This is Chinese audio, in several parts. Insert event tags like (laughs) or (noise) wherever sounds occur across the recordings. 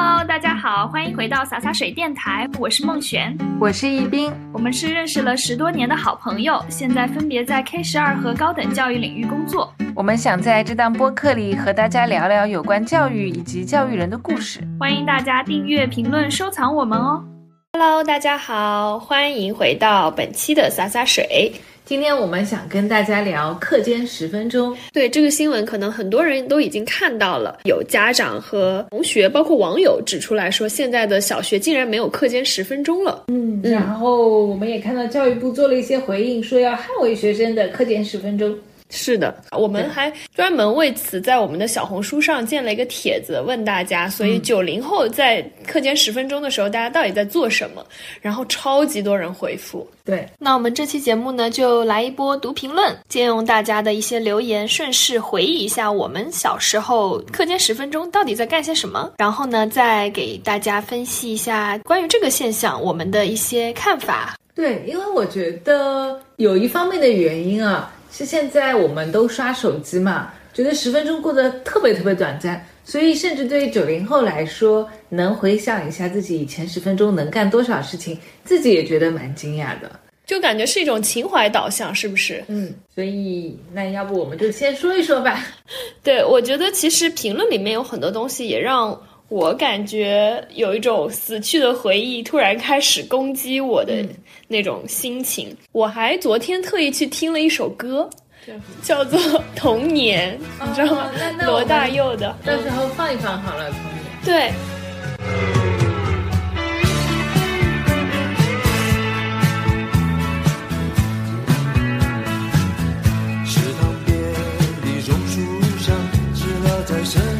Hello，大家好，欢迎回到洒洒水电台，我是孟璇，我是易斌，我们是认识了十多年的好朋友，现在分别在 K 十二和高等教育领域工作。我们想在这档播客里和大家聊聊有关教育以及教育人的故事，欢迎大家订阅、评论、收藏我们哦。Hello，大家好，欢迎回到本期的洒洒水。今天我们想跟大家聊课间十分钟。对这个新闻，可能很多人都已经看到了，有家长和同学，包括网友指出来说，现在的小学竟然没有课间十分钟了。嗯，然后我们也看到教育部做了一些回应，说要捍卫学生的课间十分钟。是的，我们还专门为此在我们的小红书上建了一个帖子，问大家。所以九零后在课间十分钟的时候，大家到底在做什么？然后超级多人回复。对，那我们这期节目呢，就来一波读评论，借用大家的一些留言，顺势回忆一下我们小时候课间十分钟到底在干些什么。然后呢，再给大家分析一下关于这个现象我们的一些看法。对，因为我觉得有一方面的原因啊。是现在我们都刷手机嘛，觉得十分钟过得特别特别短暂，所以甚至对于九零后来说，能回想一下自己以前十分钟能干多少事情，自己也觉得蛮惊讶的，就感觉是一种情怀导向，是不是？嗯，所以那要不我们就先说一说吧。(laughs) 对，我觉得其实评论里面有很多东西也让我感觉有一种死去的回忆突然开始攻击我的。那种心情，我还昨天特意去听了一首歌，叫做《童年》，你知道吗？罗大佑的，到时候放一放好了，《童年》。对。池塘边的榕树上，知了在声声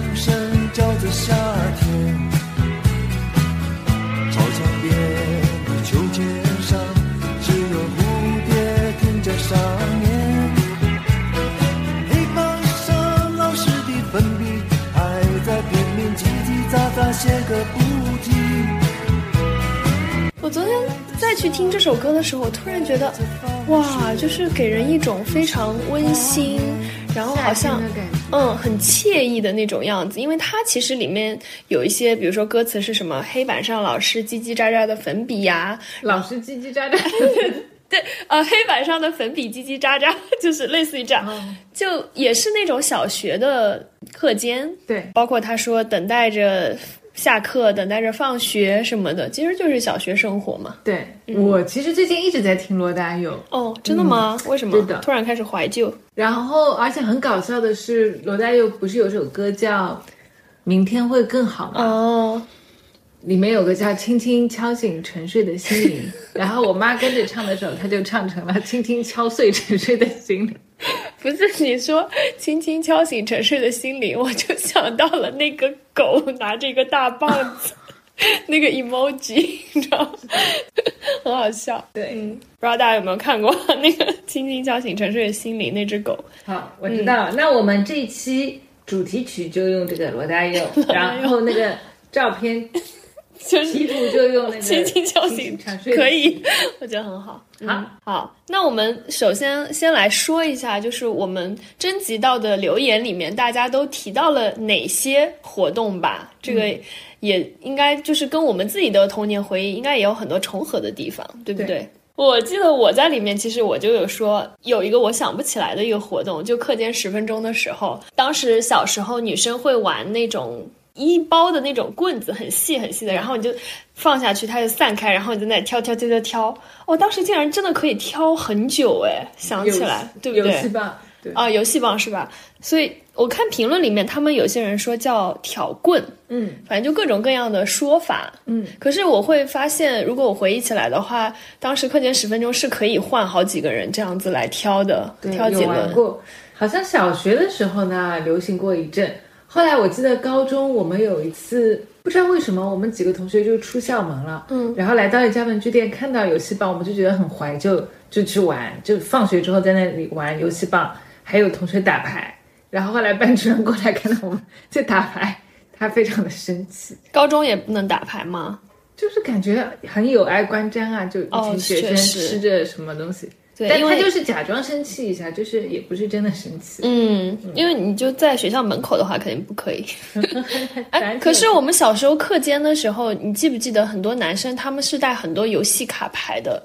再去听这首歌的时候，我突然觉得，哇，就是给人一种非常温馨，然后好像，嗯，很惬意的那种样子。因为它其实里面有一些，比如说歌词是什么，黑板上老师叽叽喳喳的粉笔呀，老师叽叽喳喳。(laughs) 对，呃，黑板上的粉笔叽叽喳喳，就是类似于这样，就也是那种小学的课间。对，包括他说等待着下课，等待着放学什么的，其实就是小学生活嘛。对我其实最近一直在听罗大佑。哦，真的吗？为什么？对的，突然开始怀旧。然后，而且很搞笑的是，罗大佑不是有首歌叫《明天会更好》吗？哦。里面有个叫“轻轻敲醒沉睡的心灵”，然后我妈跟着唱的时候，她就唱成了“轻轻敲碎沉睡的心灵”。(laughs) 不是你说“轻轻敲醒沉睡的心灵”，我就想到了那个狗拿着一个大棒子，(laughs) 那个 emoji，你知道吗？很好笑。对，不知道大家有没有看过那个“轻轻敲醒沉睡的心灵”那只狗？好，我知道了。那我们这一期主题曲就用这个罗大佑，(laughs) 然后那个照片。就是就用那个轻轻敲醒，可以，(laughs) 我觉得很好。好，好，那我们首先先来说一下，就是我们征集到的留言里面，大家都提到了哪些活动吧？这个也应该就是跟我们自己的童年回忆应该也有很多重合的地方，对不对？我记得我在里面，其实我就有说有一个我想不起来的一个活动，就课间十分钟的时候，当时小时候女生会玩那种。一包的那种棍子，很细很细的，然后你就放下去，它就散开，然后你在那里挑挑挑挑挑。我当时竟然真的可以挑很久哎，想起来对不对？游戏棒，对啊，游戏棒是吧？所以我看评论里面，他们有些人说叫挑棍，嗯，反正就各种各样的说法，嗯。可是我会发现，如果我回忆起来的话，当时课间十分钟是可以换好几个人这样子来挑的，挑几轮。过，好像小学的时候呢，流行过一阵。后来我记得高中我们有一次不知道为什么我们几个同学就出校门了，嗯，然后来到一家文具店看到游戏棒，我们就觉得很怀旧，就去玩，就放学之后在那里玩游戏棒，还有同学打牌。然后后来班主任过来看到我们在打牌，他非常的生气。高中也不能打牌吗？就是感觉很有碍观瞻啊，就一群学生吃着什么东西。对，因为但他就是假装生气一下，就是也不是真的生气。嗯，因为你就在学校门口的话，肯定不可以。(laughs) 哎，可是我们小时候课间的时候，你记不记得很多男生他们是带很多游戏卡牌的，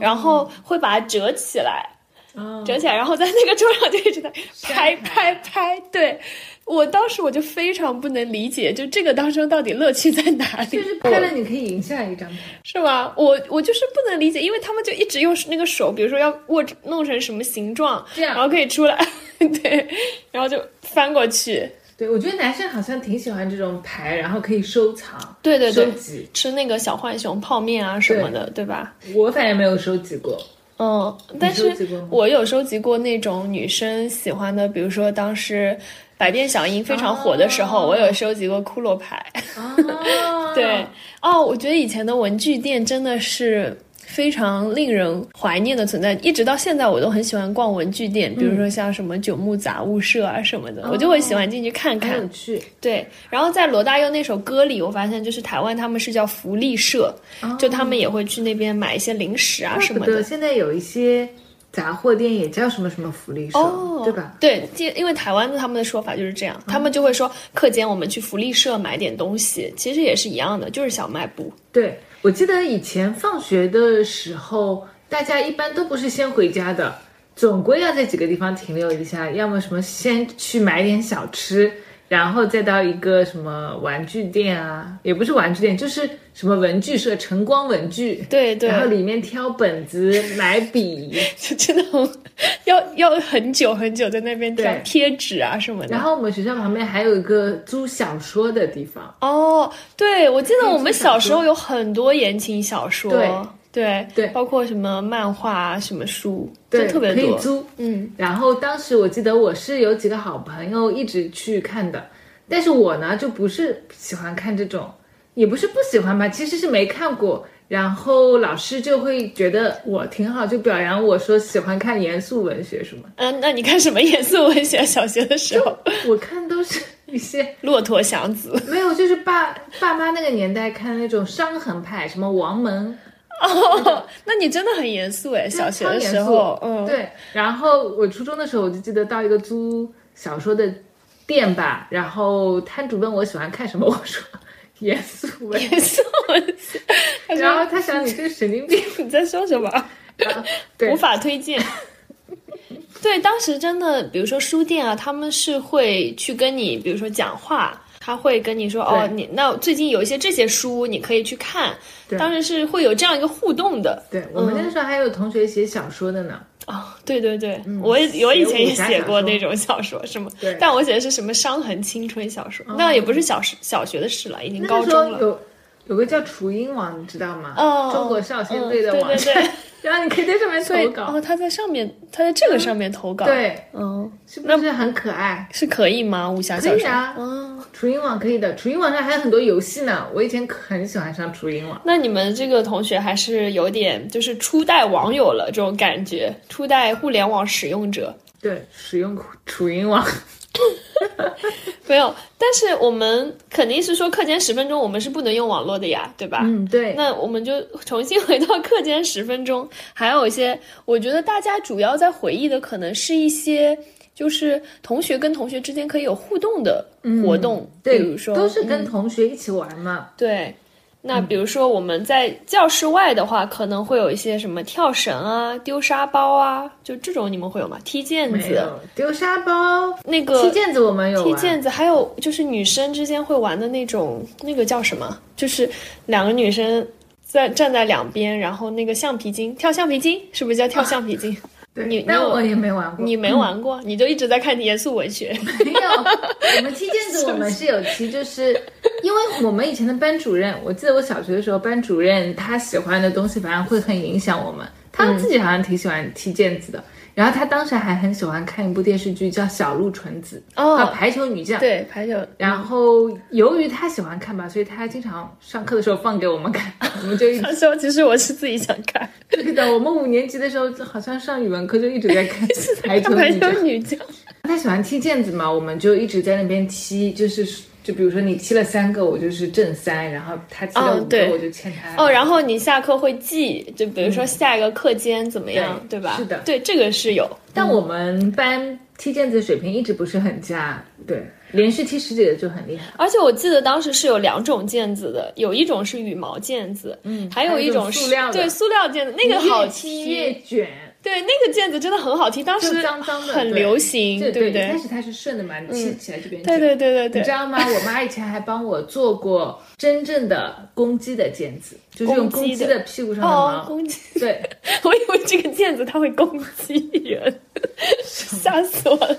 然后会把它折起来，哦折起来，然后在那个桌上就一直在 (laughs) 拍拍拍拍。对我当时我就非常不能理解，就这个当中到底乐趣在哪里？就是拍了你可以赢下一张牌。是吗？我我就是不能理解，因为他们就一直用那个手，比如说要握弄成什么形状，这样然后可以出来，(laughs) 对，然后就翻过去，对，我觉得男生好像挺喜欢这种牌，然后可以收藏、对对对收，集。吃那个小浣熊泡面啊什么的，对吧？我反正没有收集过。嗯，但是我有收集过那种女生喜欢的，比如说当时百变小樱非常火的时候，哦我有收集过骷髅牌。哦 (laughs) 对，哦，我觉得以前的文具店真的是非常令人怀念的存在，一直到现在我都很喜欢逛文具店，比如说像什么九牧杂物社啊什么的，我就会喜欢进去看看。有趣。对，然后在罗大佑那首歌里，我发现就是台湾他们是叫福利社，就他们也会去那边买一些零食啊什么的。现在有一些杂货店也叫什么什么福利社，哦，对吧？？对，因因为台湾的他们的说法就是这样，他们就会说课间我们去福利社买点东西，其实也是一样的，就是小卖部。对，我记得以前放学的时候，大家一般都不是先回家的，总归要在几个地方停留一下，要么什么先去买点小吃。然后再到一个什么玩具店啊，也不是玩具店，就是什么文具社、晨光文具，对对，然后里面挑本子、买笔，(laughs) 就真的很要要很久很久在那边挑对贴纸啊什么的。然后我们学校旁边还有一个租小说的地方，哦，对，我记得我们小小时候有很多言情小说，对对对。包括什么漫画啊、什么书，对，特别多。可以租。嗯，然后当时我记得我是有几个好朋友一直去看的，但是我呢就不是喜欢看这种，也不是不喜欢吧，其实是没看过。然后老师就会觉得我挺好，就表扬我说喜欢看严肃文学什么。嗯、那你看什么严肃文学？小学的时候，我看都是一些骆驼祥子。没有，就是爸爸妈那个年代看那种伤痕派，什么王蒙，哦，那你真的很严肃哎，小学的时候，嗯，对。然后我初中的时候，我就记得到一个租小说的店吧，然后摊主问我喜欢看什么，我说严肃文，严肃然后他想你这个神经病，你在说什么？对无法推荐。对，当时真的，比如说书店啊，他们是会去跟你，比如说讲话，他会跟你说，哦，你那最近有一些这些书，你可以去看。对。当时是会有这样一个互动的。对我们那个时候还有同学写小说的呢，哦，对对对，我也我以前也写过那种小说，什么，对。但我写的是什么伤痕青春小说，那也不是小时小学的事了，已经高中了。有有个叫雏鹰网，你知道吗？哦。中国少先队的嗯网站，对对对 (laughs) 然后你可以在上面投稿，哦，他在上面，他在这个上面投稿，，对，嗯，是不是很可爱？是可以吗？武侠小说，可以啊嗯。雏鹰网可以的，雏鹰网上还有很多游戏呢，我以前很喜欢上雏鹰网。那你们这个同学还是有点就是初代网友了这种感觉，初代互联网使用者对，使用雏鹰网，(laughs) 没有。但是我们肯定是说课间十分钟我们是不能用网络的呀，对吧？嗯，对，那我们就重新回到课间十分钟，还有一些，我觉得大家主要在回忆的可能是一些，就是同学跟同学之间可以有互动的活动，嗯对，比如说都是跟嗯同学一起玩嘛。对，那比如说我们在教室外的话，可能会有一些什么跳绳啊、丢沙包啊，就这种你们会有吗？踢毽子，丢沙包，那个踢毽子我们有玩踢毽子，还有就是女生之间会玩的那种，那个叫什么？就是两个女生在站在两边，然后那个橡皮筋跳橡皮筋，是不是叫跳橡皮筋？对，你你有但我也没玩过。你没玩过，你就一直在看严肃文学。(laughs) 没有，我们踢毽子我们 (laughs) 是有踢，就是因为我们以前的班主任，我记得我小学的时候，班主任他喜欢的东西，反正会很影响我们。他自己好像挺喜欢踢毽子的，然后他当时还很喜欢看一部电视剧叫《小鹿纯子》哦啊，排球女将。对，排球。然后由于他喜欢看吧，所以他经常上课的时候放给我们看，(laughs) 我们就一直他说：“其实我是自己想看对的。我们五年级的时候，好像上语文课就一直在看 (laughs) 排球。女将。他喜欢踢毽子嘛，我们就一直在那边踢，就是就比如说你踢了三个，我就是正三，然后他踢了五个，我就欠他哦，然后你下课会记，就比如说下一个课间怎么样，对吧？是的对，这个是有。但我们班踢毽子水平一直不是很佳，对，连续踢十几个就很厉害。而且我记得当时是有两种毽子的，有一种是羽毛毽子，嗯，还有一种是塑料的对塑料毽子，那个好踢越踢，卷，对，那个毽子真的很好踢，当时很流行，对不对一开？始它是顺的嘛，你踢起来这边对。对对对对，你知道吗？我妈以前还帮我做过真正的公鸡的毽子，就是用公公鸡的屁股上的哦，毛。公鸡，对，(laughs) 我以为这个毽子它会攻击人，吓死我了。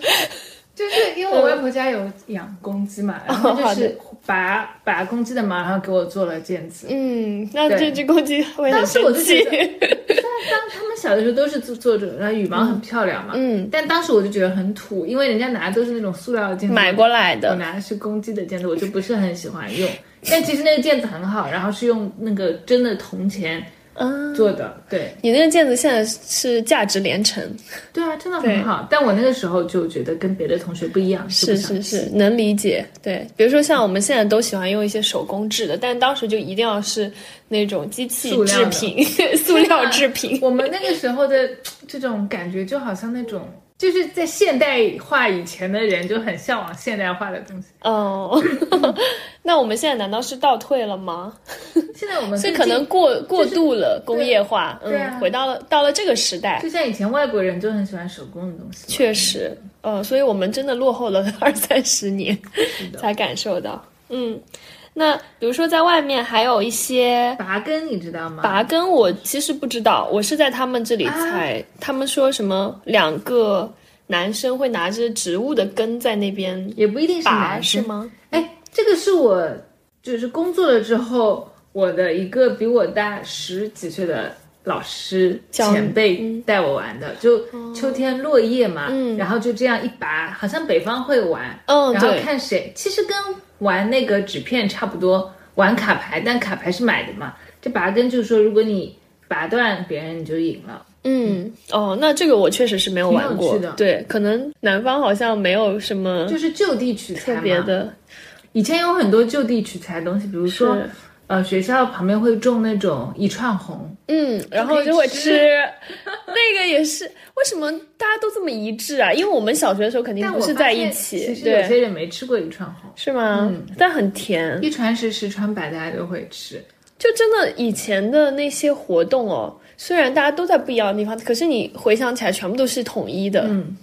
就是因为我外婆家有养公鸡嘛，然后就是拔拔公鸡的毛，然后给我做了毽子。嗯，那这只公鸡会很当时我生气当当他们小的时候都是做做这种，然后羽毛很漂亮嘛。嗯，但当时我就觉得很土，因为人家拿的都是那种塑料的毽子，买过来的我的，拿的是公鸡的毽子，我就不是很喜欢用。但其实那个毽子很好，然后是用那个真的铜钱嗯，做的，对你那个毽子现在是价值连城，对啊，真的很好。但我那个时候就觉得跟别的同学不一样，是是是，能理解。对，比如说像我们现在都喜欢用一些手工制的，但当时就一定要是那种机器塑料制品、(laughs) 塑料制品。(laughs) 我们那个时候的这种感觉，就好像那种就是在现代化以前的人就很向往现代化的东西。哦，(laughs) 那我们现在难道是倒退了吗？现在我们 (laughs) 所以可能过过度了工业化，嗯，回到了到了这个时代，就像以前外国人就很喜欢手工的东西，确实，呃，所以我们真的落后了二三十年才感受到。嗯，那比如说在外面还有一些拔根你知道吗？拔根，我其实不知道，我是在他们这里才，他们说什么两个男生会拿着植物的根在那边也不一定是拔，男生。是吗？哎，这个是我就是工作了之后，我的一个比我大十几岁的老师前辈带我玩的，就秋天落叶嘛，嗯然后就这样一拔，好像北方会玩，嗯，然后，看谁，其实跟玩那个纸片差不多，玩卡牌，但卡牌是买的嘛。这拔根就是说，如果你拔断别人，你就赢了。嗯，哦，那这个我确实是没有玩过的，对，可能南方好像没有什么就是就地取材特。别的，以前有很多就地取材的东西，比如说是，呃，学校旁边会种那种一串红，嗯，然后就会吃吃，(laughs) 那个也是，为什么大家都这么一致啊？因为我们小学的时候肯定但不是在一起，其实有些，人没吃过一串红，是吗？但很甜，一传十，十传百，大家都会吃。就真的以前的那些活动哦，虽然大家都在不一样的地方，可是你回想起来，全部都是统一的。嗯，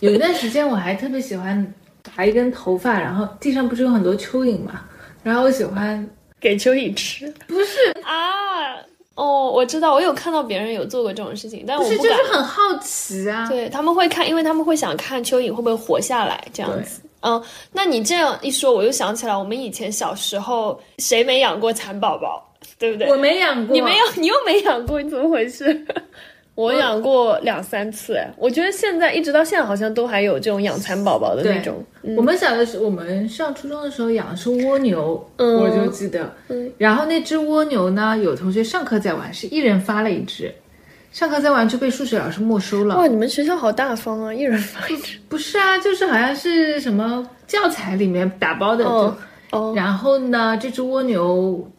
有一段时间我还特别喜欢拔一根头发，然后地上不是有很多蚯蚓嘛，然后我喜欢给蚯蚓吃不是啊？哦，我知道，我有看到别人有做过这种事情，但不是就我不。是很好奇啊。对他们会看，因为他们会想看蚯蚓会不会活下来这样子。嗯，那你这样一说，我又想起来，我们以前小时候谁没养过蚕宝宝，对不对？我没养过，你没有，你又没养过，你怎么回事？(laughs) 我养过两三次，哎，我觉得现在一直到现在好像都还有这种养蚕宝宝的那种。我们小的时候，我们上初中的时候养的是蜗牛，嗯我就记得。然后那只蜗牛呢，有同学上课在玩，是一人发了一只，上课在玩就被数学老师没收了。哇，你们学校好大方啊，一人发一只。(laughs) 不是啊，就是好像是什么教材里面打包的。哦就哦，然后呢，这只蜗牛，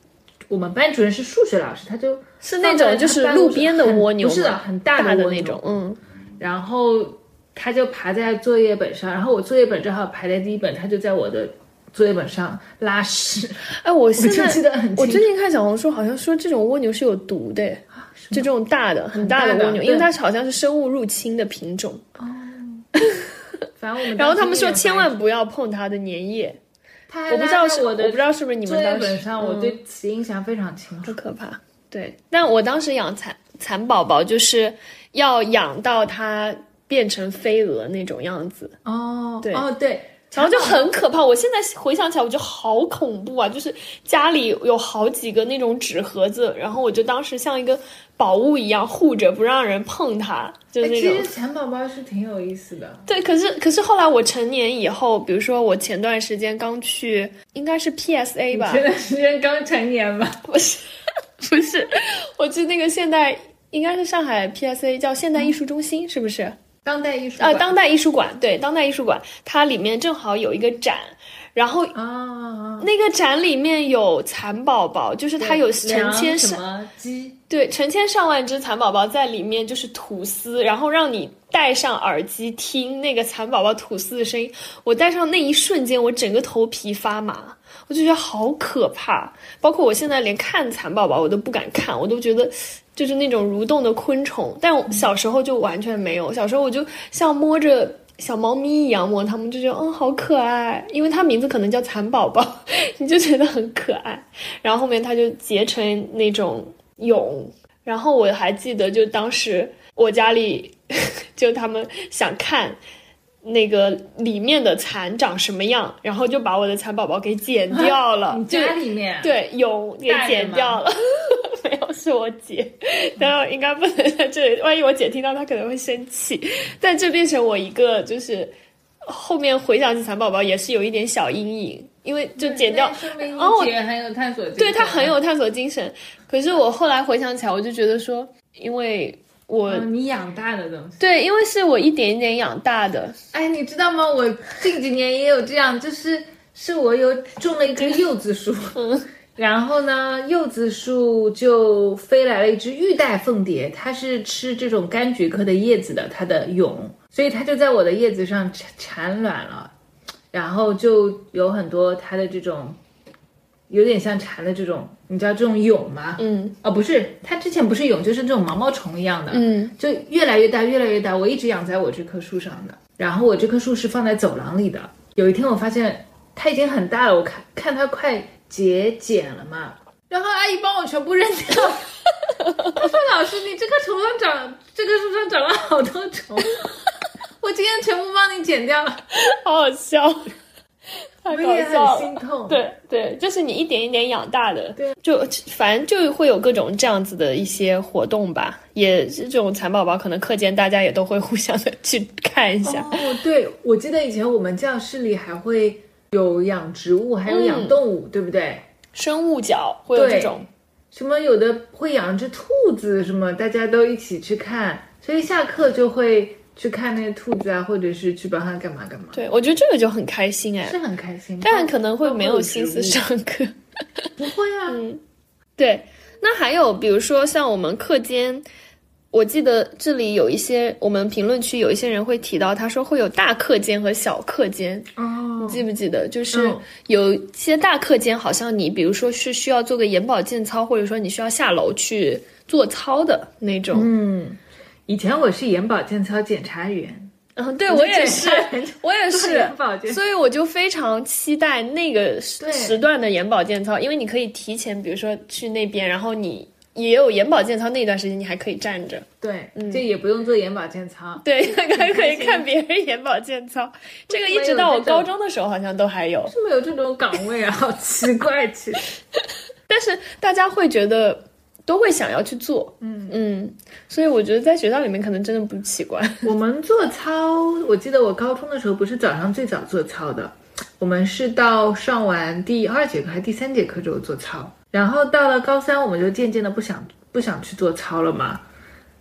我们班主任是数学老师，他就是那种就是路边的蜗牛吗，不是的，很大大的那种，嗯。然后它就爬在作业本上，然后我作业本正好排在第一本，它就在我的作业本上拉屎。(laughs) 哎，我 (laughs) 现在就记得很清楚我最近看小红书，好像说这种蜗牛是有毒的，就这种大的、很大大的蜗牛，因为它好像是生物入侵的品种。(laughs) 哦反正我们然后他们说千万不要碰它的粘液，他我不知道是我不知道是不是你作业们当时本上，我嗯对此印象非常清楚。好可怕。对，但我当时养蚕蚕宝宝，就是要养到它变成飞蛾那种样子，哦，对哦对，然后就很可怕。我现在回想起来，我觉得好恐怖啊！就是家里有好几个那种纸盒子，然后我就当时像一个宝物一样护着，不让人碰它，就那种其实。蚕宝宝是挺有意思的。对，可是可是后来我成年以后，比如说我前段时间刚去，应该是 PSA 吧前，段时间刚成年吧？不是 (laughs) 不是，我去那个现代，应该是上海 PSA 叫现代艺术中心，是不是？当代艺术呃，当代艺术馆，对，当代艺术馆，它里面正好有一个展，然后啊，那个展里面有蚕宝宝，就是它有成千什上么鸡，对成千上万只蚕宝宝在里面，就是吐丝，然后让你戴上耳机听那个蚕宝宝吐丝的声音。我戴上那一瞬间，我整个头皮发麻，我就觉得好可怕。包括我现在连看蚕宝宝我都不敢看，我都觉得就是那种蠕动的昆虫。但我小时候就完全没有，小时候我就像摸着。小猫咪一样摸它们，就觉得嗯好可爱，因为它名字可能叫蚕宝宝，(laughs) 你就觉得很可爱。然后后面它就结成那种蛹，然后我还记得，就当时我家里 (laughs) 就他们想看那个里面的蚕长什么样，然后就把我的蚕宝宝给剪掉了，(laughs) 你家里面对蛹给剪掉了。(laughs) 没有，是我姐，然后应该不能在这里，万一我姐听到，她可能会生气。但这变成我一个，就是后面回想起蚕宝宝也是有一点小阴影，因为就剪掉，说明然后我你姐很有探索精神，对她很有探索精神。可是我后来回想起来，我就觉得说，因为我、嗯你养大的东西。对，因为是我一点一点养大的，哎，你知道吗？我近几年也有这样，就是是我有种了一棵柚子树，(laughs) 然后呢，柚子树就飞来了一只玉带凤蝶，它是吃这种柑橘科的叶子的，它的蛹，所以它就在我的叶子上产产卵了，然后就有很多它的这种。有点像蝉的这种，你知道这种蛹吗？嗯哦，不是，它之前不是蛹，就是这种毛毛虫一样的，嗯就越来越大，越来越大。我一直养在我这棵树上的，然后我这棵树是放在走廊里的。有一天我发现它已经很大了，我看看它快结茧了嘛，然后阿姨帮我全部扔掉。(laughs) 她说：“老师，你这棵虫上长，这棵树上长了好多虫，我今天全部帮你剪掉了。好好笑，” (laughs) 太搞我也笑了。很心痛。对对，就是你一点一点养大的，对，就反正就会有各种这样子的一些活动吧。也是这种蚕宝宝，可能课间大家也都会互相的去看一下。哦，对，我记得以前我们教室里还会有养植物，还有养动物，对不对？生物角会有这种，什么有的会养只兔子，什么大家都一起去看，所以下课就会去看那个兔子啊，或者是去帮它干嘛干嘛，对我觉得这个就很开心哎是，很开心。但可能会没有心思上课。(laughs) 不会啊，(laughs) 对，那还有比如说像我们课间，我记得这里有一些我们评论区有一些人会提到，他说会有大课间和小课间，哦，你记不记得？就是嗯有一些大课间，好像你比如说是需要做个眼保健操，或者说你需要下楼去做操的那种。嗯，以前我是眼保健操检查员，嗯，对我也是我也是所以我就非常期待那个时时段的眼保健操，因为你可以提前，比如说去那边，然后你也有眼保健操那段时间，你还可以站着。对，就也不用做眼保健操。对，还 (laughs) 可以看别人眼保健操。这个一直到我高中的时候好像都还有，为什么有这种岗位啊？好奇怪，其实。(laughs) 但是大家会觉得都会想要去做，嗯。嗯，所以我觉得在学校里面可能真的不奇怪。(laughs) 我们做操，我记得我高中的时候不是早上最早做操的，我们是到上完第二节课还是第三节课之后做操，然后到了高三，我们就渐渐的不想不想去做操了嘛，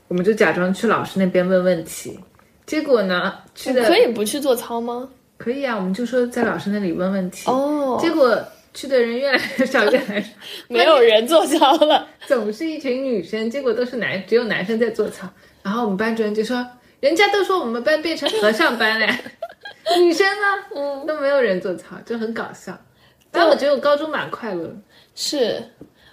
我们就假装去老师那边问问题，结果呢，去的可以不去做操吗？可以啊，我们就说在老师那里问问题，哦，结果去的人越来越少，越来越少，(laughs) 没有人做操了。总是一群女生，结果都是男，只有男生在做操。然后我们班主任就说：“人家都说我们班变成和尚班了，(laughs) 女生呢，嗯，都没有人做操，就很搞笑。”但我觉得我高中蛮快乐的。是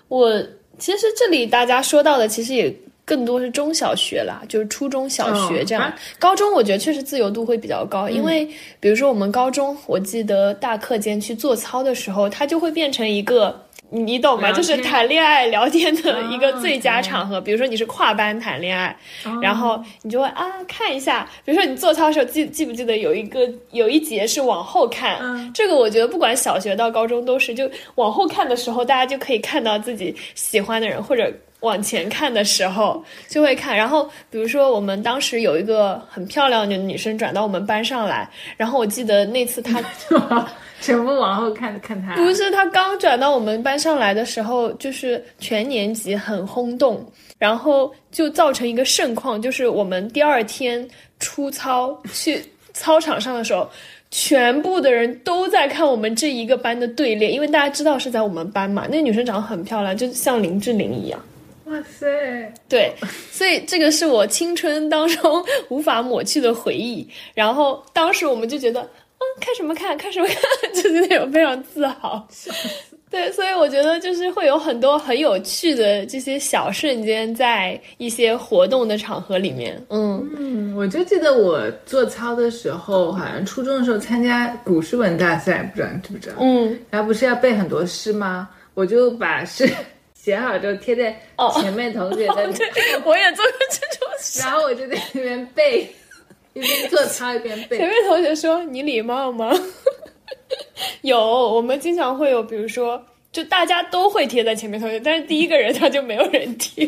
我其实这里大家说到的，其实也更多是中小学啦，就是初中小学这样。高中我觉得确实自由度会比较高，因为比如说我们高中，我记得大课间去做操的时候，它就会变成一个。你懂吗？就是谈恋爱聊天的一个哦最佳场合。比如说你是跨班谈恋爱，然后你就会啊看一下。比如说你做操的时候，记记不记得有一个有一节是往后看？嗯这个我觉得不管小学到高中都是，就往后看的时候，大家就可以看到自己喜欢的人，或者往前看的时候就会看。然后比如说我们当时有一个很漂亮的女生转到我们班上来，然后我记得那次她 (laughs) (laughs) 全部往后看看他，不是他刚转到我们班上来的时候，就是全年级很轰动，然后就造成一个盛况，就是我们第二天出操去 (laughs) 操场上的时候。全部的人都在看我们这一个班的队列，因为大家知道是在我们班嘛。那个女生长得很漂亮，就像林志玲一样。哇塞，对，所以这个是我青春当中无法抹去的回忆。然后当时我们就觉得，嗯，看什么看，看什么看，(laughs) 就是那种非常自豪。(laughs) 对，所以我觉得就是会有很多很有趣的这些小瞬间，在一些活动的场合里面。嗯嗯，我就记得我做操的时候，好像初中的时候参加古诗文大赛，不知道你知不知道？嗯，然后不是要背很多诗吗？我就把诗 (laughs) 写好之后贴在前面同学的，对，我也做过这种事。然后我就在那边背，一边做操一边背。前面同学说你礼貌吗？(laughs) 有，我们经常会有，比如说，就大家都会贴在前面同学，但是第一个人他就没有人贴，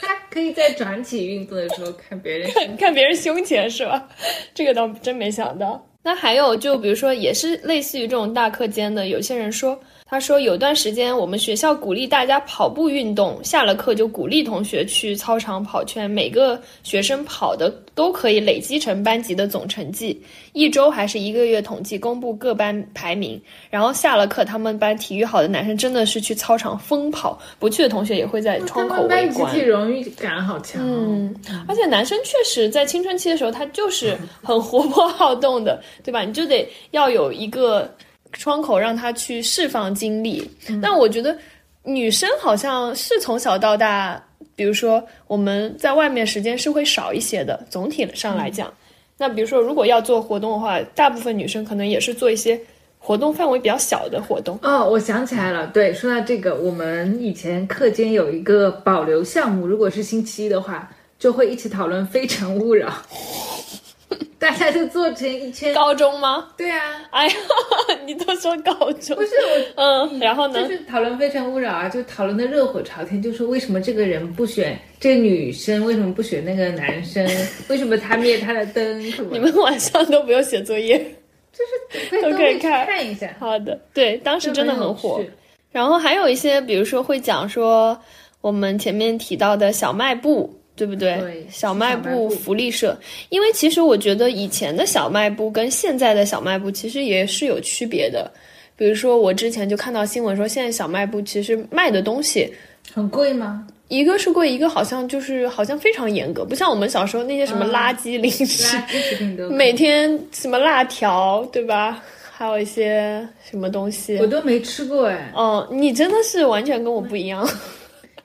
他可以在转体运动的时候看别人 (laughs) 看看别人胸前是吧？这个倒真没想到。那还有，就比如说，也是类似于这种大课间的，有些人说。他说：“有段时间，我们学校鼓励大家跑步运动，下了课就鼓励同学去操场跑圈。每个学生跑的都可以累积成班级的总成绩，一周还是一个月统计公布各班排名。然后下了课，他们班体育好的男生真的是去操场疯跑，不去的同学也会在窗口围观。集体荣誉感好强。嗯，而且男生确实在青春期的时候，他就是很活泼好动的，对吧？你就得要有一个。”窗口让他去释放精力，但我觉得女生好像是从小到大，比如说我们在外面时间是会少一些的。总体上来讲，那比如说如果要做活动的话，大部分女生可能也是做一些活动范围比较小的活动。哦，我想起来了，对，说到这个，我们以前课间有一个保留项目，如果是星期一的话，就会一起讨论《非诚勿扰》。大家就做成一圈。高中吗？对啊。哎呀，(laughs) 你都说高中。不是我，嗯，然后呢？就是讨论《非诚勿扰》啊，就讨论的热火朝天，就说为什么这个人不选这个女生，为什么不选那个男生，(laughs) 为什么他灭他的灯？你们晚上都不用写作业，就是 (laughs) 都可以看看一下。好的，对，当时真的很火。然后还有一些，比如说会讲说我们前面提到的小卖部。对不对？小卖部福利社，因为其实我觉得以前的小卖部跟现在的小卖部其实也是有区别的。比如说，我之前就看到新闻说，现在小卖部其实卖的东西很贵吗？一个是贵，一个好像就是好像非常严格，不像我们小时候那些什么垃圾零食，(laughs) 每天什么辣条，对吧？还有一些什么东西，我都没吃过哎。哦，你真的是完全跟我不一样。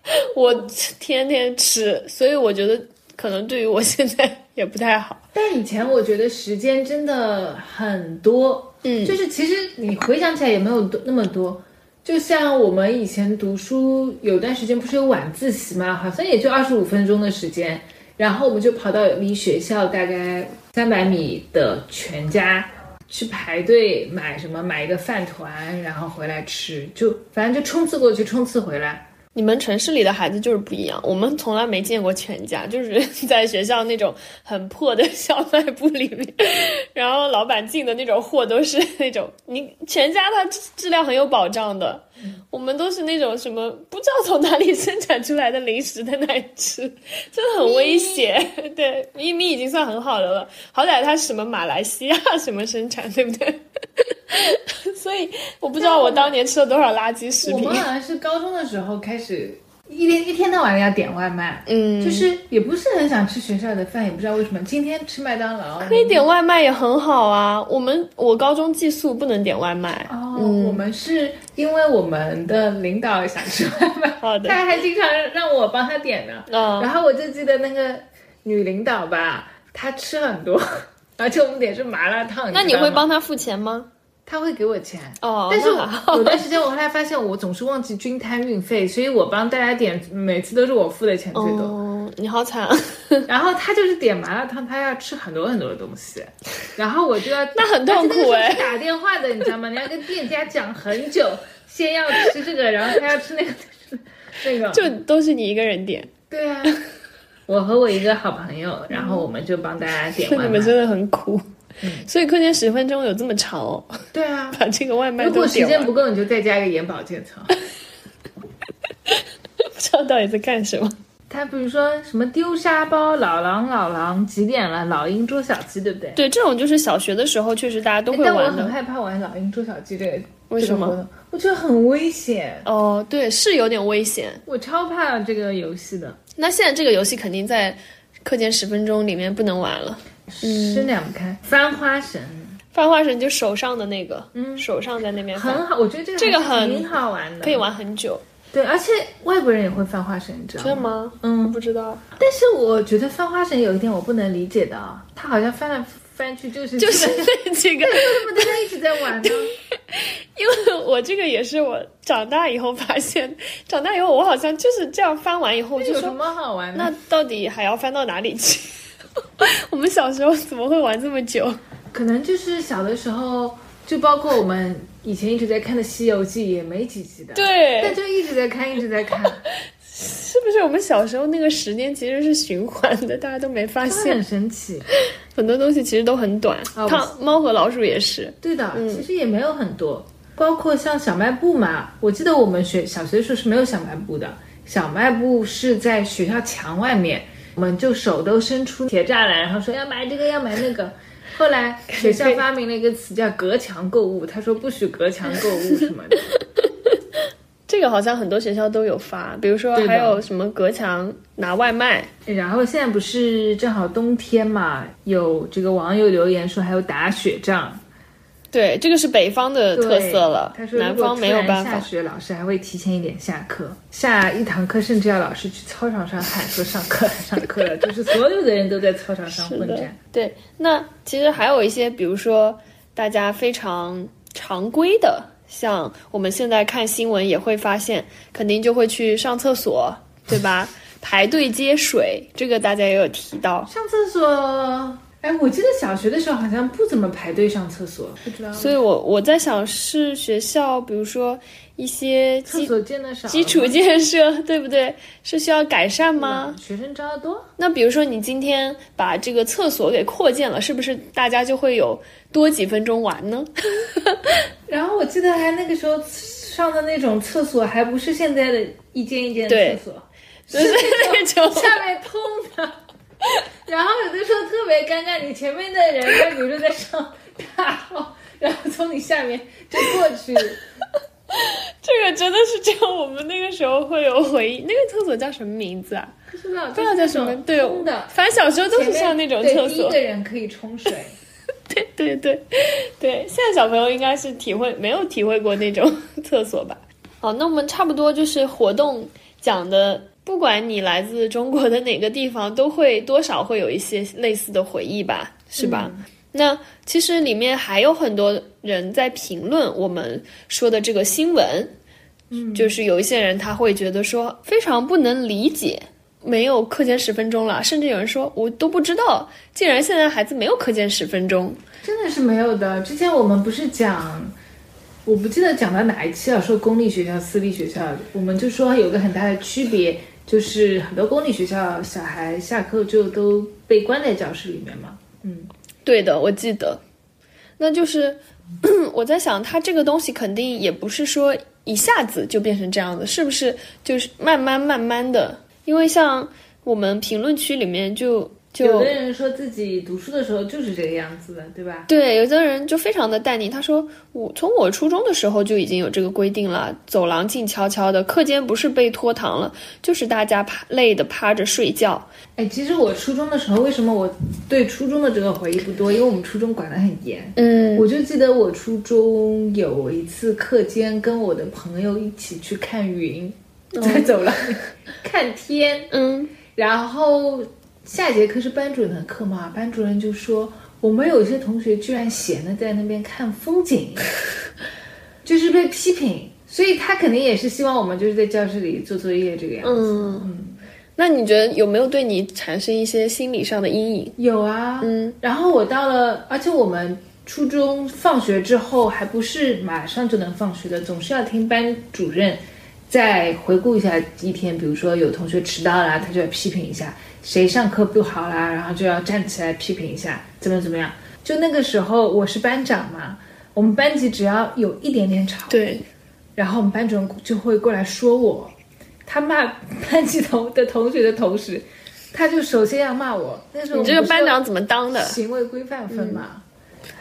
(laughs) 我天天吃，所以我觉得可能对于我现在 (laughs) 也不太好。但以前我觉得时间真的很多，嗯，就是其实你回想起来也没有多那么多。就像我们以前读书，有段时间不是有晚自习吗？好像也就二十五分钟的时间，然后我们就跑到离学校大概三百米的全家去排队买什么，买一个饭团，然后回来吃，就反正就冲刺过去，冲刺回来。你们城市里的孩子就是不一样，我们从来没见过全家，就是在学校那种很破的小卖部里面，然后老板进的那种货都是那种你全家它质量很有保障的，我们都是那种什么不知道从哪里生产出来的零食在那里吃，(laughs) 真的很危险。对，咪咪已经算很好的了，好歹它什么马来西亚 (laughs) 什么生产，对不对？(laughs) 所以我不知道我当年吃了多少垃圾食品。我们好像是高中的时候开始，一天一天到晚要点外卖，嗯，就是也不是很想吃学校的饭，也不知道为什么。今天吃麦当劳，可以点外卖也很好啊。我们我高中寄宿不能点外卖。哦，我们是因为我们的领导想吃外卖，好的，他还经常让我帮他点呢。嗯，然后我就记得那个女领导吧，她吃很多，而且我们点是麻辣烫。那你会帮她付钱吗？他会给我钱哦，但是有段时间我后来发现我总是忘记均摊运费，所以我帮大家点，每次都是我付的钱最多。哦，你好惨。(laughs) 然后他就是点麻辣烫，他要吃很多很多的东西，然后我就要 (laughs) 那很痛苦哎，打电话的你知道吗？你要跟店家讲很久，先要吃这个，然后他要吃那个，(laughs) 那个就都是你一个人点。对啊，我和我一个好朋友，然后我们就帮大家点。你们真的很苦。所以课间十分钟有这么长哦？对啊，(laughs) 把这个外卖如果时间不够，你就再加一个眼保健操。(laughs) 不知道到底在干什么？他比如说什么丢沙包，老狼老狼几点了？老鹰捉小鸡，对不对？对，这种就是小学的时候确实大家都会哎但我玩。很害怕玩老鹰捉小鸡这个为什么这个，我觉得很危险，哦，对，是有点危险。我超怕这个游戏的。那现在这个游戏肯定在课间十分钟里面不能玩了。(laughs) 伸两不开，翻花绳翻花绳就手上的那个，嗯手上在那边翻，很好，我觉得这个这个很挺好玩的，可以。玩很久。对，而且外国人也会翻花绳，你知道真的吗？嗯，不知道，但是我觉得翻花绳有一点我不能理解的啊，他好像翻来翻去就是就是那几个，为什么大家一直在玩呢？(laughs) 因为我这个也是我长大以后发现，长大以后我好像就是这样翻完以后就说，有什么好玩的？那到底还要翻到哪里去？(laughs) 我们小时候怎么会玩这么久？可能就是小的时候，就包括我们以前一直在看的《西游记》也没几集的，，对但，就一直在看，一直在看，是不是我们小时候那个时间其实是循环的？大家都没发现很，神奇。很多东西其实都很短。哦它猫和老鼠也是，对的，其实也没有很多，包括像小卖部嘛，我记得我们学小学的时候是没有小卖部的，小卖部是在学校墙外面，我们就手都伸出铁栅栏，然后说要买这个要买那个。后来学校发明了一个词叫“隔墙购物”，他说不许隔墙购物什么的。(laughs) 这个好像很多学校都有发，比如说还有什么隔墙拿外卖，然后现在不是正好冬天嘛，有这个网友留言说还有打雪仗，对，这个是北方的特色了他，说南方没有办法。下雪，老师还会提前一点下课，下一堂课甚至要老师去操场上喊说上课了上课了，(laughs) 就是所有的人都在操场上混战。，对。那其实还有一些，比如说大家非常常规的，像我们现在看新闻也会发现，肯定就会去上厕所，对吧？(laughs) 排队接水，这个大家也有提到。上厕所，哎，我记得小学的时候好像不怎么排队上厕所，不知道所以我我在想，是学校，比如说一些厕基所建的少，基础建设，(laughs) 对不对？是需要改善吗？学生招的多，那比如说你今天把这个厕所给扩建了，是不是大家就会有多几分钟玩呢？(laughs) 然后我记得还那个时候上的那种厕所还不是现在的一间一间的厕所。就是那种下面通的，(laughs) 然后有的时候特别尴尬，你前面的人他比如说在上大号，然后从你下面就过去，(laughs) 这个真的是这样，我们那个时候会有回忆。那个厕所叫什么名字啊？不知道不知道叫什么，对，反正小时候都是像那种厕所第一个。人可以冲水，(laughs) 对对对对，现在小朋友应该是体会没有体会过那种厕所吧？好，那我们差不多就是活动讲的，不管你来自中国的哪个地方，都会多少会有一些类似的回忆吧，是吧？那其实里面还有很多人在评论我们说的这个新闻，嗯，就是有一些人他会觉得说非常不能理解。没有课间十分钟了，甚至有人说我都不知道，竟然现在孩子没有课间十分钟。真的是没有的。之前我们不是讲。我不记得讲到哪一期了，说公立学校、私立学校，我们就说有个很大的区别，就是很多公立学校小孩下课就都被关在教室里面嘛。嗯，对的，我记得。那就是 (clears throat) 我在想，他这个东西肯定也不是说一下子就变成这样子，是不是？就是慢慢慢慢的，因为像我们评论区里面就有的人说自己读书的时候就是这个样子的，对吧？对，有的人就非常的淡定，他说我从我初中的时候就已经有这个规定了，走廊静悄悄的，课间不是被拖堂了，就是大家趴累的趴着睡觉。哎，其实我初中的时候，为什么我对初中的这个回忆不多？因为我们初中管得很严。嗯，我就记得我初中有一次课间跟我的朋友一起去看云，在走廊里 (laughs) 看天，嗯，然后下节课是班主任的课嘛，班主任就说我们有些同学居然闲的在那边看风景，(laughs) 就是被批评，所以他肯定也是希望我们就是在教室里做作业这个样子。嗯。那你觉得有没有对你产生一些心理上的阴影？有啊，嗯，然后我到了，而且我们初中放学之后还不是马上就能放学的，总是要听班主任再回顾一下一天，比如说有同学迟到啦，他就要批评一下谁上课不好啦，然后就要站起来批评一下怎么怎么样。就那个时候我是班长嘛，我们班级只要有一点点吵，对，然后我们班主任就会过来说我，他骂班级同的同学的同时，他就首先要骂我。那时候你这个班长怎么当的？行为规范分嘛，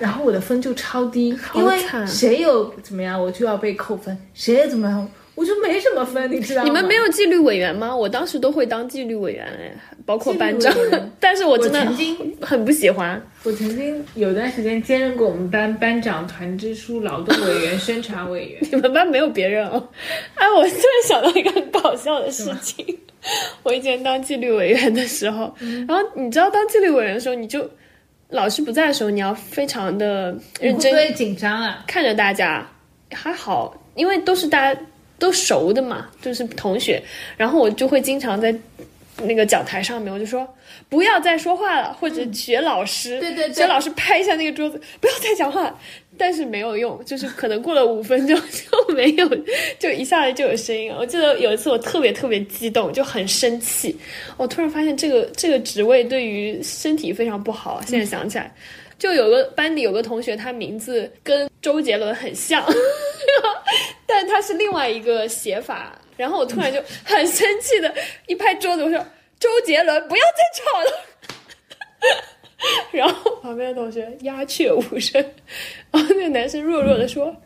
然后我的分就超低，因为谁有怎么样我就要被扣分，谁怎么样我就没什么分，你知道吗？你们没有纪律委员吗？我当时都会当纪律委员哎，包括班长 (laughs) 但是我真的我曾经很不喜欢。我曾经有段时间兼任过我们班班长、团支书、劳动委员、宣传委员。(laughs) 你们班没有别人哦。哎，我突然想到一个很搞笑的事情，(laughs) 我以前当纪律委员的时候，然后你知道当纪律委员的时候，你就老师不在的时候，你要非常的认真会紧张啊？看着大家，还好，因为都是大家都熟的嘛，就是同学，然后我就会经常在那个讲台上面，我就说不要再说话了，或者学老师，对对对学老师拍一下那个桌子，不要再讲话，但是没有用，就是可能过了五分钟就没有，就一下子就有声音了。我记得有一次我特别特别激动，就很生气，我突然发现这个这个职位对于身体非常不好，现在想起来。就有个班里有个同学，他名字跟周杰伦很像，(laughs) 但他是另外一个写法。然后我突然就很生气的一拍桌子，我说：“周杰伦，不要再吵了。(laughs) ”然后旁边的同学鸦雀无声，然后那个男生弱弱的说：“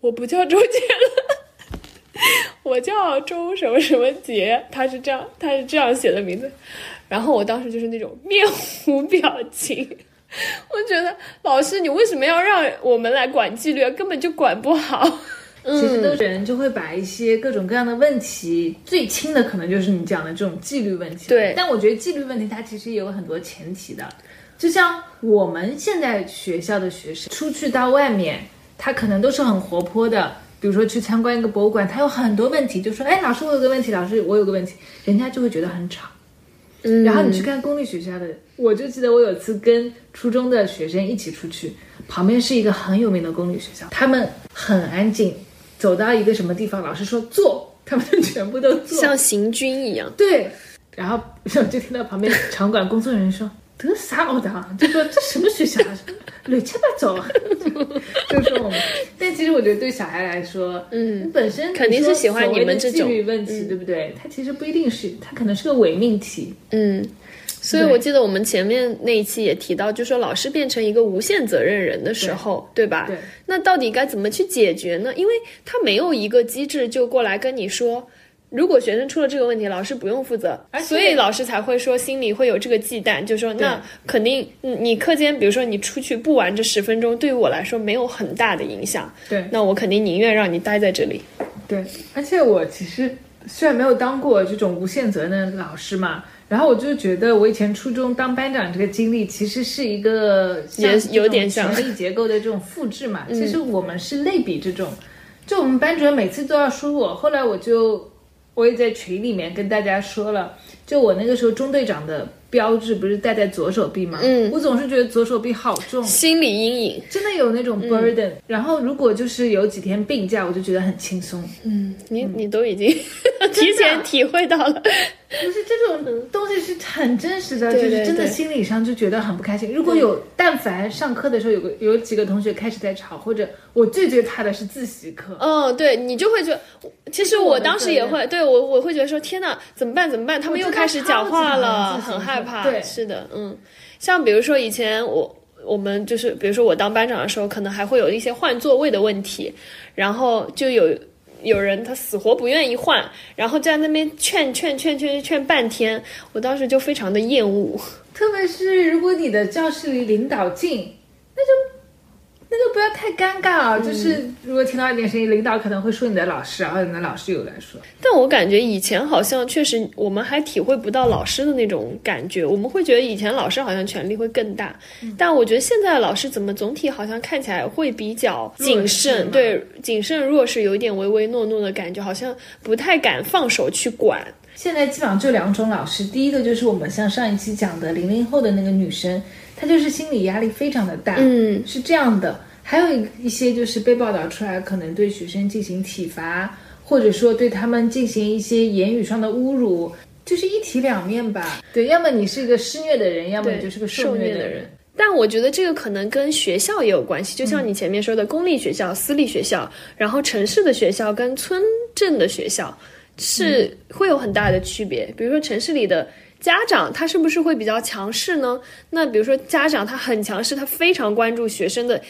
我不叫周杰伦，(laughs) 我叫周什么什么杰。”他是这样，他是这样写的名字。然后我当时就是那种面无表情。(laughs) 我觉得老师，你为什么要让我们来管纪律啊？根本就管不好。(laughs) 其实都人就会把一些各种各样的问题，最轻的可能就是你讲的这种纪律问题。对但我觉得纪律问题它其实也有很多前提的，就像我们现在学校的学生出去到外面，他可能都是很活泼的。比如说去参观一个博物馆，他有很多问题，就说：“哎，老师，我有个问题，老师，我有个问题。”人家就会觉得很吵。嗯然后你去看公立学校的，我就记得我有次跟初中的学生一起出去，旁边是一个很有名的公立学校，他们很安静，走到一个什么地方，老师说坐，他们就全部都坐，像行军一样。对，然后我 (laughs) 就听到旁边场馆工作人员说。得啥学堂？就说这什么学校啊？(laughs) 乱七八糟啊！就说我们，但其实我觉得对小孩来说，嗯你本身肯定是喜欢你们这种律问题，对不对？他其实不一定是，他可能是个伪命题。嗯，所以我记得我们前面那一期也提到，就说老师变成一个无限责任人的时候，对吧？对那到底该怎么去解决呢？因为他没有一个机制就过来跟你说。如果学生出了这个问题，老师不用负责，而所以老师才会说心里会有这个忌惮，就说那肯定嗯你课间，比如说你出去不玩这十分钟，对于我来说没有很大的影响，对那我肯定宁愿让你待在这里。对，而且我其实虽然没有当过这种无限责任的老师嘛，然后我就觉得我以前初中当班长这个经历，其实是一个也有点像权力结构的这种复制嘛。其实我们是类比这种，就我们班主任每次都要说我，后来我就我也在群里面跟大家说了，就我那个时候中队长的标志不是戴在左手臂吗？嗯我总是觉得左手臂好重。心理阴影，真的有那种 burden，、然后如果就是有几天病假，我就觉得很轻松。嗯，你你都已经 (laughs) 提前体会到了，不是这种东西是很真实的，对对就是真的心理上就觉得很不开心。如果有但凡上课的时候有个有几个同学开始在吵，或者我最最怕的是自习课，嗯，对你就会觉得，其实我当时也会，对我我会觉得说，天呐，怎么办？怎么办？他们又开始讲话了，很害怕。对是的，嗯，像比如说以前我我们就是，比如说我当班长的时候，可能还会有一些换座位的问题，然后就有。有人他死活不愿意换，然后在那边劝劝劝劝劝半天，我当时就非常的厌恶。特别是如果你的教室离领导近，那就那就不要太尴尬啊。嗯就是如果听到一点声音，领导可能会说你的老师，然后你的老师又来说，但我感觉以前好像确实我们还体会不到老师的那种感觉，我们会觉得以前老师好像权力会更大，但我觉得现在的老师怎么总体好像看起来会比较谨慎，对谨慎弱势，有一点唯唯诺诺的感觉，好像不太敢放手去管。现在基本上就两种老师，第一个就是我们像上一期讲的零零后的那个女生，她就是心理压力非常的大，嗯，是这样的。还有一一些就是被报道出来，可能对学生进行体罚，或者说对他们进行一些言语上的侮辱，就是一体两面吧。对，要么你是一个施虐的人，要么你就是个受虐的人。但我觉得这个可能跟学校也有关系，就像你前面说的，公立学校、私立学校，然后城市的学校跟村镇的学校，是会有很大的区别。比如说城市里的家长，他是不是会比较强势呢？那比如说家长他很强势，他非常关注学生的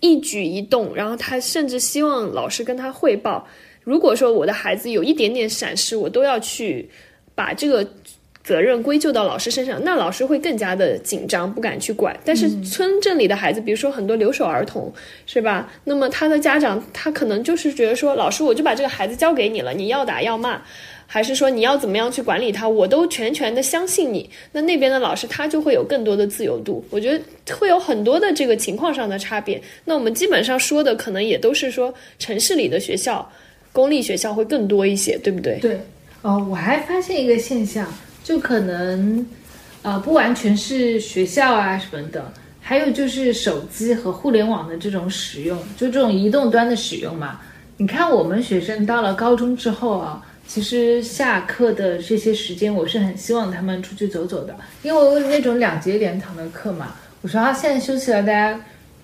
一举一动，然后他甚至希望老师跟他汇报。如果说我的孩子有一点点闪失，我都要去把这个责任归咎到老师身上，那老师会更加的紧张，不敢去管。但是村镇里的孩子，比如说很多留守儿童，是吧？那么他的家长他可能就是觉得说，老师我就把这个孩子交给你了，你要打要骂，还是说你要怎么样去管理他，我都全权的相信你。那那边的老师他就会有更多的自由度，我觉得会有很多的这个情况上的差别。那我们基本上说的可能也都是说城市里的学校。公立学校会更多一些，对不对？对，哦，我还发现一个现象，就可能，呃，不完全是学校啊什么的，还有就是手机和互联网的这种使用，就这种移动端的使用嘛。你看，我们学生到了高中之后啊，其实下课的这些时间，我是很希望他们出去走走的，因为我有那种两节连堂的课嘛，我说啊，现在休息了，大家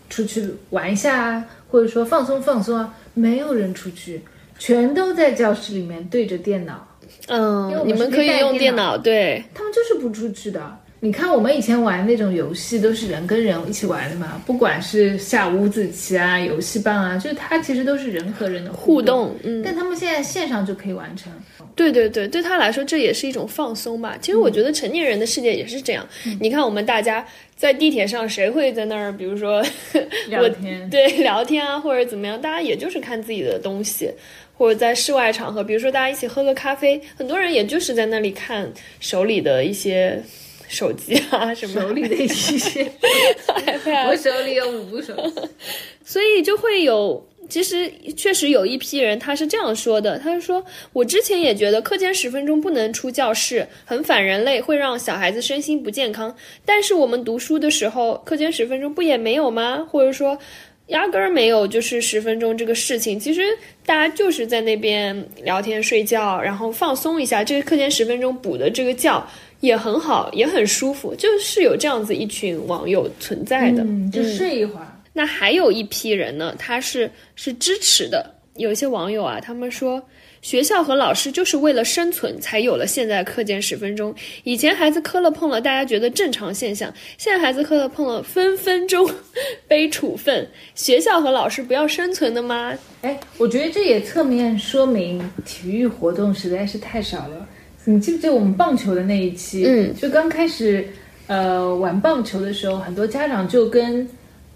出去玩一下啊，或者说放松放松啊，没有人出去。全都在教室里面对着电脑，嗯，你们可以用电脑，对他们就是不出去的。你看我们以前玩那种游戏，都是人跟人一起玩的嘛，不管是下五子棋啊、游戏棒啊，就是它其实都是人和人的互动。嗯，但他们现在线上就可以完成。对对对，对他来说这也是一种放松吧。其实我觉得成年人的世界也是这样。你看我们大家在地铁上，谁会在那儿，比如说聊天，对聊天啊，或者怎么样，大家也就是看自己的东西。或者在室外场合，比如说大家一起喝个咖啡，很多人也就是在那里看手里的一些手机啊什么。手里的一些，(laughs) 我手里有五部手机，所以就会有。其实确实有一批人他是这样说的，他说我之前也觉得课间十分钟不能出教室，很反人类，会让小孩子身心不健康。但是我们读书的时候，课间十分钟不也没有吗？或者说。压根儿没有，就是十分钟这个事情。其实大家就是在那边聊天、睡觉，然后放松一下。这个课间十分钟补的这个觉也很好，也很舒服。就是有这样子一群网友存在的，就睡一会儿。那还有一批人呢，他是是支持的。有一些网友啊，他们说。学校和老师就是为了生存，才有了现在课间十分钟。以前孩子磕了碰了，大家觉得正常现象；现在孩子磕了碰了，分分钟 (laughs) 背处分。学校和老师不要生存的吗？哎，我觉得这也侧面说明体育活动实在是太少了。你记不记得我们棒球的那一期？嗯，就刚开始呃玩棒球的时候，很多家长就跟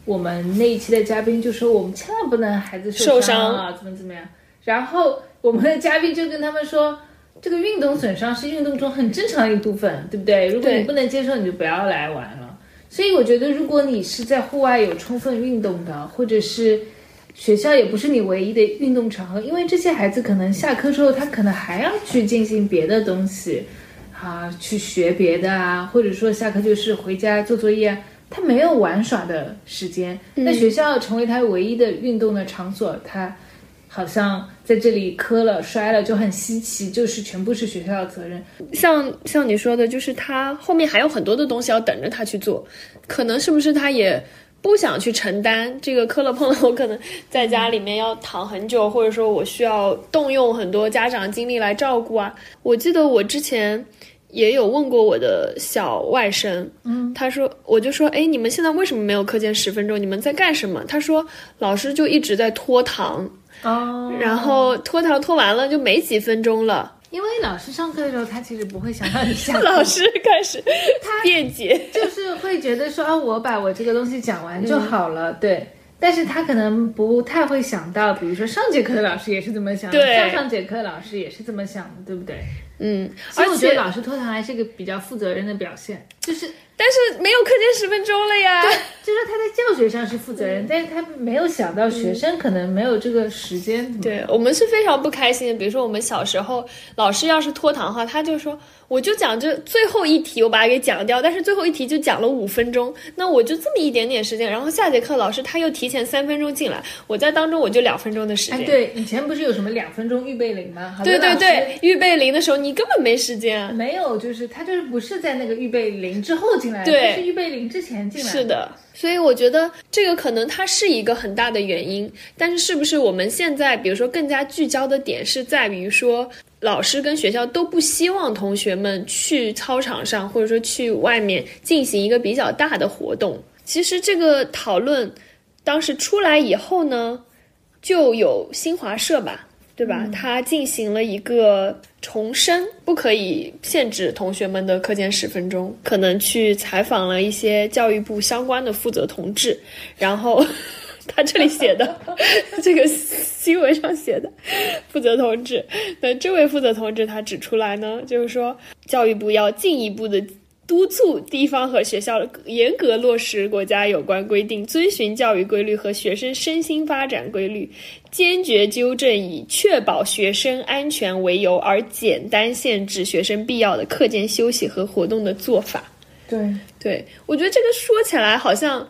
我们那一期的嘉宾就说：“我们千万不能孩子受伤啊，怎么怎么样。”然后。我们的嘉宾就跟他们说，这个运动损伤是运动中很正常的一部分，对不对？如果你不能接受，你就不要来玩了。所以我觉得，如果你是在户外有充分运动的，或者是学校也不是你唯一的运动场合，因为这些孩子可能下课之后，他可能还要去进行别的东西，啊，去学别的啊，或者说下课就是回家做作业，他没有玩耍的时间。那学校成为他唯一的运动的场所，他。好像在这里磕了摔了就很稀奇，就是全部是学校的责任。像像你说的，就是他后面还有很多的东西要等着他去做，可能是不是他也不想去承担这个磕了碰了，我可能在家里面要躺很久，或者说我需要动用很多家长精力来照顾啊。我记得我之前也有问过我的小外甥，嗯，他说我就说，哎，你们现在为什么没有课间十分钟？你们在干什么？他说老师就一直在拖堂。哦，然后拖堂拖完了就没几分钟了，因为老师上课的时候他其实不会想到你下课，(laughs) 老师开始他辩解，就是会觉得说啊，我把我这个东西讲完就好了，对。但是他可能不太会想到，比如说上节课的老师也是这么想，的，上上节课的老师也是这么想的，对不对？嗯，所以我觉得老师拖堂还是一个比较负责任的表现，就是。但是没有课间十分钟了呀。对，就是他在教学上是负责任，但是他没有想到学生可能没有这个时间。对我们是非常不开心的。比如说我们小时候，老师要是拖堂的话，他就说。我就讲这最后一题，我把它给讲掉，但是最后一题就讲了五分钟，那我就这么一点点时间，然后下节课老师他又提前三分钟进来，我在当中我就两分钟的时间。哎对，以前不是有什么两分钟预备铃吗？对对对，预备铃的时候你根本没时间啊。没有，就是他就是不是在那个预备铃之后进来，对，是预备铃之前进来。是的，所以我觉得这个可能它是一个很大的原因，但是是不是我们现在比如说更加聚焦的点是在于说。老师跟学校都不希望同学们去操场上，或者说去外面进行一个比较大的活动。其实这个讨论当时出来以后呢，就有新华社吧，对吧？他进行了一个重申，不可以限制同学们的课间十分钟，可能去采访了一些教育部相关的负责同志，然后。(laughs) 他这里写的，(laughs) 这个新闻上写的，(laughs) 负责同志。那这位负责同志他指出来呢，就是说教育部要进一步的督促地方和学校严格落实国家有关规定，遵循教育规律和学生身心发展规律，坚决纠正以确保学生安全为由而简单限制学生必要的课间休息和活动的做法。对，对我觉得这个说起来好像。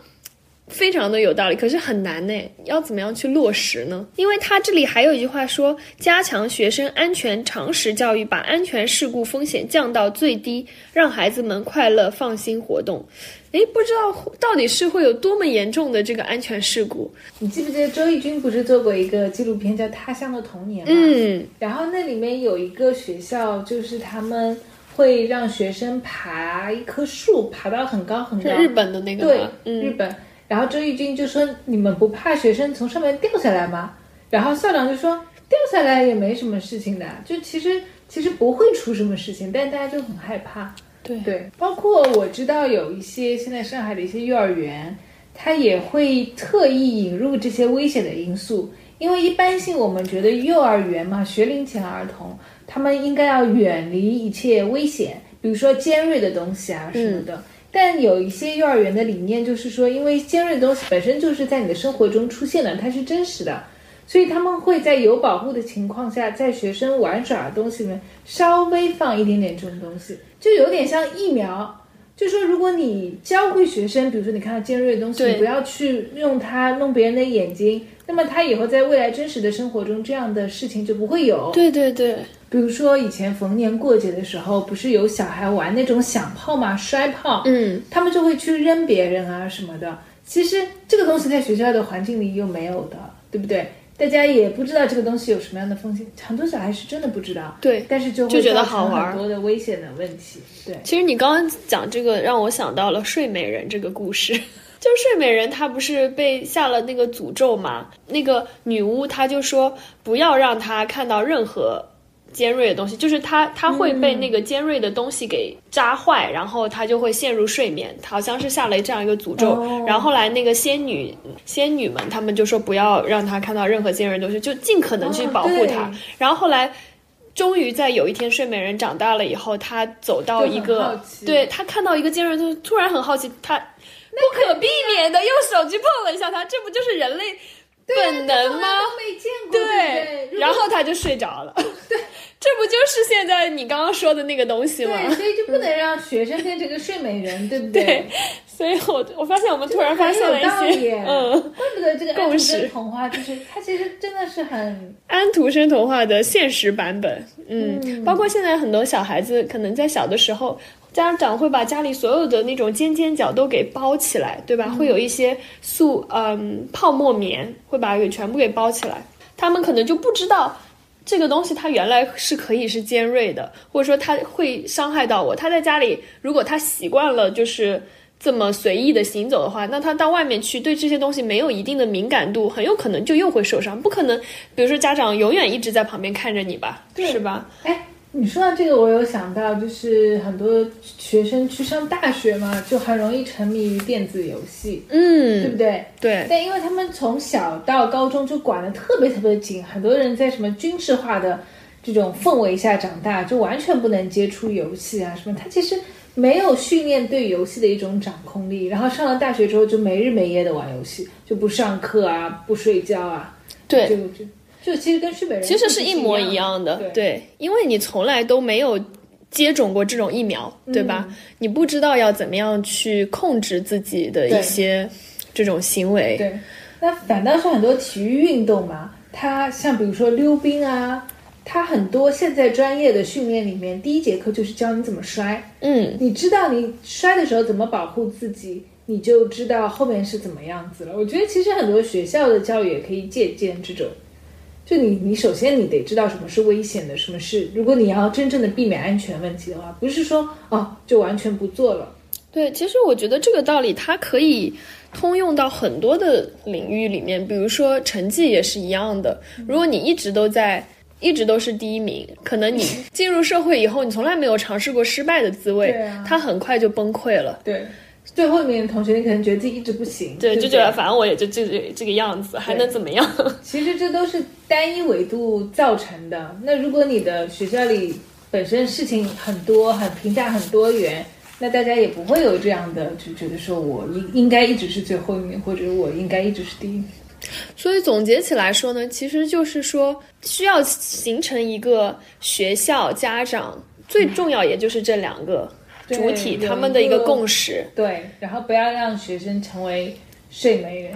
非常的有道理，可是很难呢。要怎么样去落实呢？因为他这里还有一句话说，加强学生安全常识教育，把安全事故风险降到最低，让孩子们快乐放心活动。诶，不知道到底是会有多么严重的这个安全事故。你记不记得周轶君不是做过一个纪录片叫《他乡的童年》吗？嗯，然后那里面有一个学校，就是他们会让学生爬一棵树，爬到很高很高。是日本的那个对吗？，嗯，日本。然后周轶君就说：“你们不怕学生从上面掉下来吗？”然后校长就说：“掉下来也没什么事情的，就其实其实不会出什么事情，但大家就很害怕。”对对，包括我知道有一些现在上海的一些幼儿园，它也会特意引入这些危险的因素，因为一般性我们觉得幼儿园嘛，学龄前儿童他们应该要远离一切危险，比如说尖锐的东西啊什么的。但有一些幼儿园的理念就是说，因为尖锐的东西本身就是在你的生活中出现的，它是真实的，所以他们会在有保护的情况下，在学生玩耍的东西里面稍微放一点点这种东西，就有点像疫苗。就说如果你教会学生，比如说你看到尖锐的东西，你不要去用它弄别人的眼睛，那么他以后在未来真实的生活中，这样的事情就不会有。对对对，比如说以前逢年过节的时候，不是有小孩玩那种响炮嘛，摔炮，嗯，他们就会去扔别人啊什么的。其实这个东西在学校的环境里又没有的，对不对？大家也不知道这个东西有什么样的风险，很多小孩是真的不知道，对但是就会就觉得好玩很多的危险的问题。对，其实你刚刚讲这个，让我想到了睡美人这个故事。(laughs) 就是睡美人，她不是被下了那个诅咒嘛？那个女巫她就说不要让她看到任何尖锐的东西，就是他他会被那个尖锐的东西给扎坏，然后他就会陷入睡眠，好像是下了这样一个诅咒。哦然后后来那个仙女仙女们，他们就说不要让她看到任何尖锐的东西，就尽可能去哦保护她。对然后后来。终于在有一天，睡美人长大了以后，她走到一个，对她看到一个尖锐，就突然很好奇，她不可避免的用手去碰了一下它，这不就是人类本能吗？对对？然后她就睡着了。对，(laughs) 这不就是现在你刚刚说的那个东西吗？对，所以就不能让学生变成个睡美人，对不对，所以我我发现我们突然发现了一些，嗯，怪不得这个 (laughs) 安徒生童话就是它其实真的是很安徒生童话的现实版本，嗯，嗯包括现在很多小孩子可能在小的时候，家长会把家里所有的那种尖尖角都给包起来，对吧？会有一些塑嗯泡沫棉，会把它给全部给包起来，他们可能就不知道。这个东西它原来是可以是尖锐的，或者说它会伤害到我。他在家里，如果他习惯了就是这么随意的行走的话，那他到外面去对这些东西没有一定的敏感度，很有可能就又会受伤。不可能，比如说家长永远一直在旁边看着你吧，是吧？哎，你说到这个，我有想到，就是很多学生去上大学嘛，就很容易沉迷于电子游戏，嗯对不嗯，对？对，但因为他们从小到高中就管得特别特别紧，很多人在什么军事化的这种氛围下长大，就完全不能接触游戏啊什么。他其实没有训练对游戏的一种掌控力，然后上了大学之后就没日没夜的玩游戏，就不上课啊，不睡觉啊，对就就就其实跟睡美人其实是是一模一一样的，对对，因为你从来都没有接种过这种疫苗，对吧？你不知道要怎么样去控制自己的一些这种行为，对，那反倒是很多体育运动嘛，它像比如说溜冰啊，它很多现在专业的训练里面，第一节课就是教你怎么摔。嗯，你知道你摔的时候怎么保护自己，你就知道后面是怎么样子了。我觉得其实很多学校的教育也可以借鉴这种就你你首先你得知道什么是危险的，什么是如果你要真正的避免安全问题的话，不是说哦就完全不做了。对，其实我觉得这个道理它可以通用到很多的领域里面，比如说成绩也是一样的。如果你一直都在，一直都是第一名，可能你进入社会以后，你从来没有尝试过失败的滋味它很快就崩溃了。对，最后面的同学你可能觉得自己一直不行，对，不就觉得反正我也就这这这个样子，还能怎么样？(laughs) 其实这都是单一维度造成的。那如果你的学校里本身事情很多，很评价很多元，那大家也不会有这样的就觉得说我应应该一直是最后一名，或者我应该一直是第一名。所以总结起来说呢，其实就是说需要形成一个学校、家长最重要，也就是这两个对主体他们的一个共识。对，然后不要让学生成为睡美人。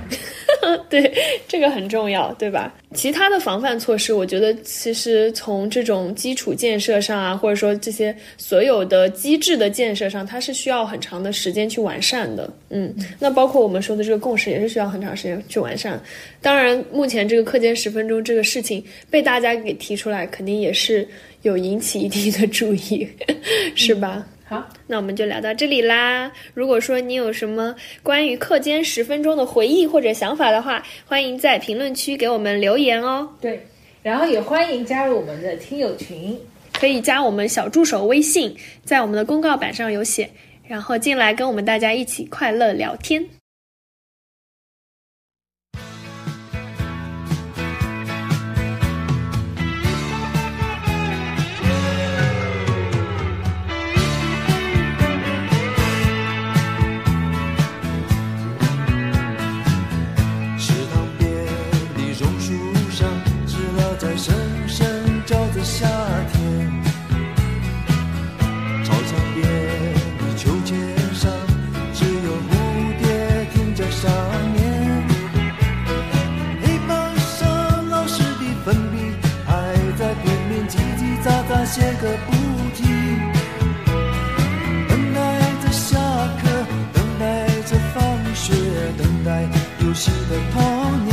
(laughs) 对，这个很重要，对吧？其他的防范措施，我觉得其实从这种基础建设上啊，或者说这些所有的机制的建设上，它是需要很长的时间去完善的。嗯，那包括我们说的这个共识，也是需要很长时间去完善。当然，目前这个课间十分钟这个事情被大家给提出来，肯定也是有引起一定的注意，(laughs) 是吧？好，那我们就聊到这里啦。如果说你有什么关于课间十分钟的回忆或者想法的话，欢迎在评论区给我们留言哦。对，然后也欢迎加入我们的听友群。可以加我们小助手微信，在我们的公告板上有写，然后进来跟我们大家一起快乐聊天。歇个不停。等待着下课，等待着放学，等待游戏的童年。